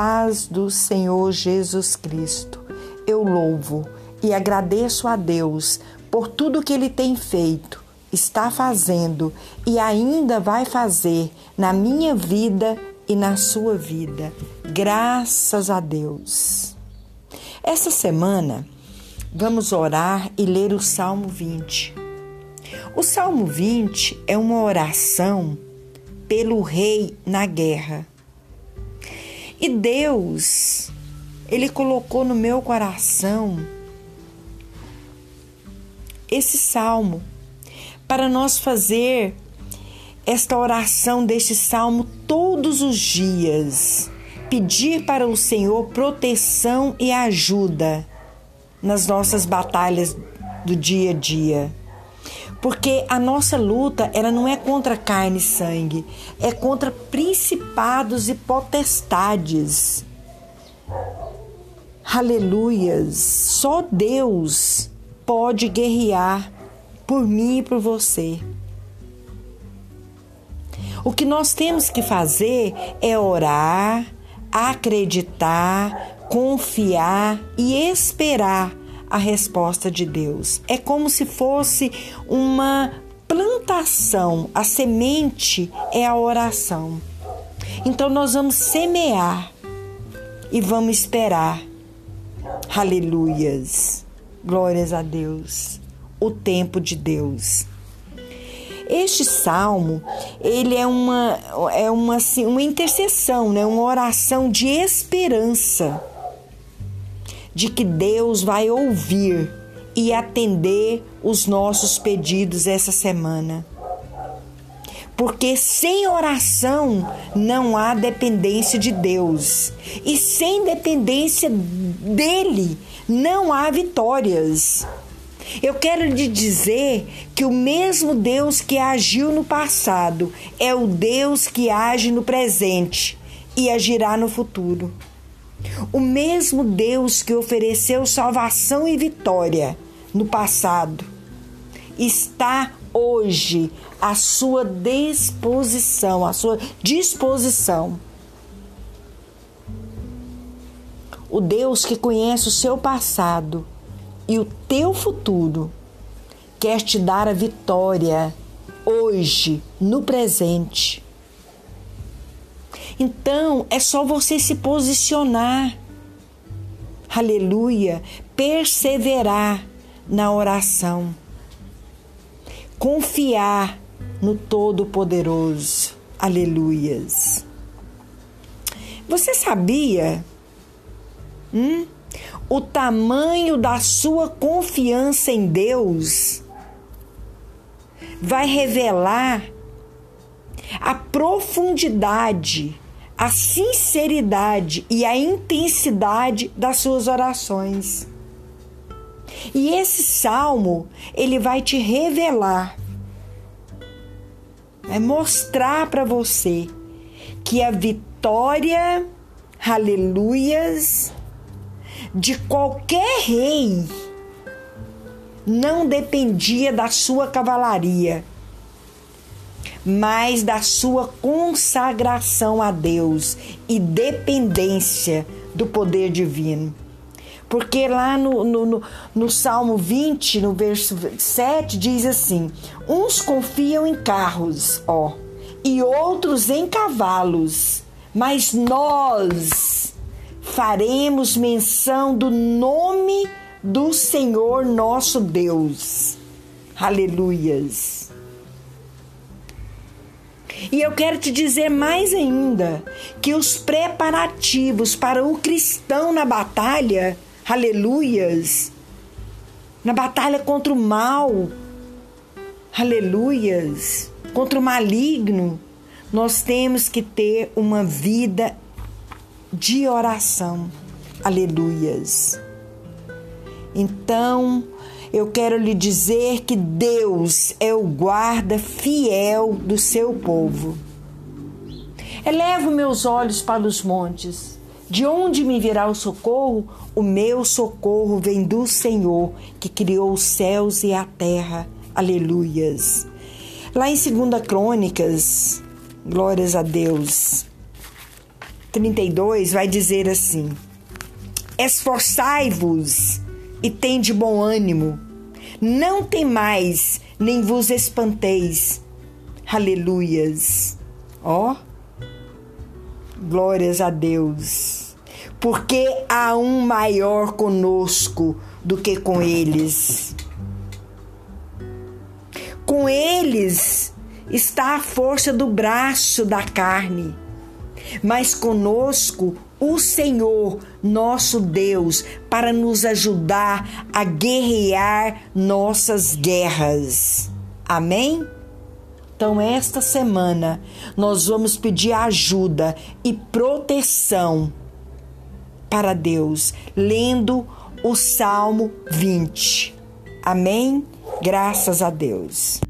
paz do Senhor Jesus Cristo, eu louvo e agradeço a Deus por tudo que Ele tem feito, está fazendo e ainda vai fazer na minha vida e na sua vida. Graças a Deus. Essa semana vamos orar e ler o Salmo 20. O Salmo 20 é uma oração pelo rei na guerra. E Deus, Ele colocou no meu coração esse salmo para nós fazer esta oração deste salmo todos os dias. Pedir para o Senhor proteção e ajuda nas nossas batalhas do dia a dia. Porque a nossa luta, ela não é contra carne e sangue, é contra principados e potestades. Aleluias! Só Deus pode guerrear por mim e por você. O que nós temos que fazer é orar, acreditar, confiar e esperar a resposta de Deus. É como se fosse uma plantação, a semente é a oração. Então nós vamos semear e vamos esperar. Aleluias. Glórias a Deus. O tempo de Deus. Este salmo, ele é uma é uma assim, uma intercessão, né? Uma oração de esperança de que Deus vai ouvir e atender os nossos pedidos essa semana. Porque sem oração não há dependência de Deus. E sem dependência dele não há vitórias. Eu quero lhe dizer que o mesmo Deus que agiu no passado é o Deus que age no presente e agirá no futuro. O mesmo Deus que ofereceu salvação e vitória no passado está hoje à sua disposição, à sua disposição. O Deus que conhece o seu passado e o teu futuro quer te dar a vitória hoje, no presente. Então é só você se posicionar, aleluia, perseverar na oração, confiar no Todo-Poderoso, aleluias. Você sabia hum, o tamanho da sua confiança em Deus? Vai revelar a profundidade a sinceridade e a intensidade das suas orações. E esse salmo, ele vai te revelar, vai mostrar para você que a vitória, aleluias, de qualquer rei não dependia da sua cavalaria mas da sua consagração a Deus e dependência do poder divino. Porque lá no, no, no, no, Salmo 20, no verso 7, diz assim: Uns confiam em carros, ó, e outros em cavalos, mas nós faremos menção do nome do Senhor nosso Deus. Aleluias. E eu quero te dizer mais ainda que os preparativos para o cristão na batalha, aleluias, na batalha contra o mal, aleluias, contra o maligno, nós temos que ter uma vida de oração, aleluias. Então, eu quero lhe dizer que Deus é o guarda fiel do seu povo. Elevo meus olhos para os montes. De onde me virá o socorro? O meu socorro vem do Senhor, que criou os céus e a terra. Aleluias. Lá em 2 Crônicas, glórias a Deus. 32 vai dizer assim: Esforçai-vos e tende bom ânimo, não temais, nem vos espanteis. Aleluias. Ó, oh, glórias a Deus, porque há um maior conosco do que com eles. Com eles está a força do braço da carne, mas conosco o Senhor, nosso Deus, para nos ajudar a guerrear nossas guerras. Amém? Então, esta semana, nós vamos pedir ajuda e proteção para Deus, lendo o Salmo 20. Amém? Graças a Deus.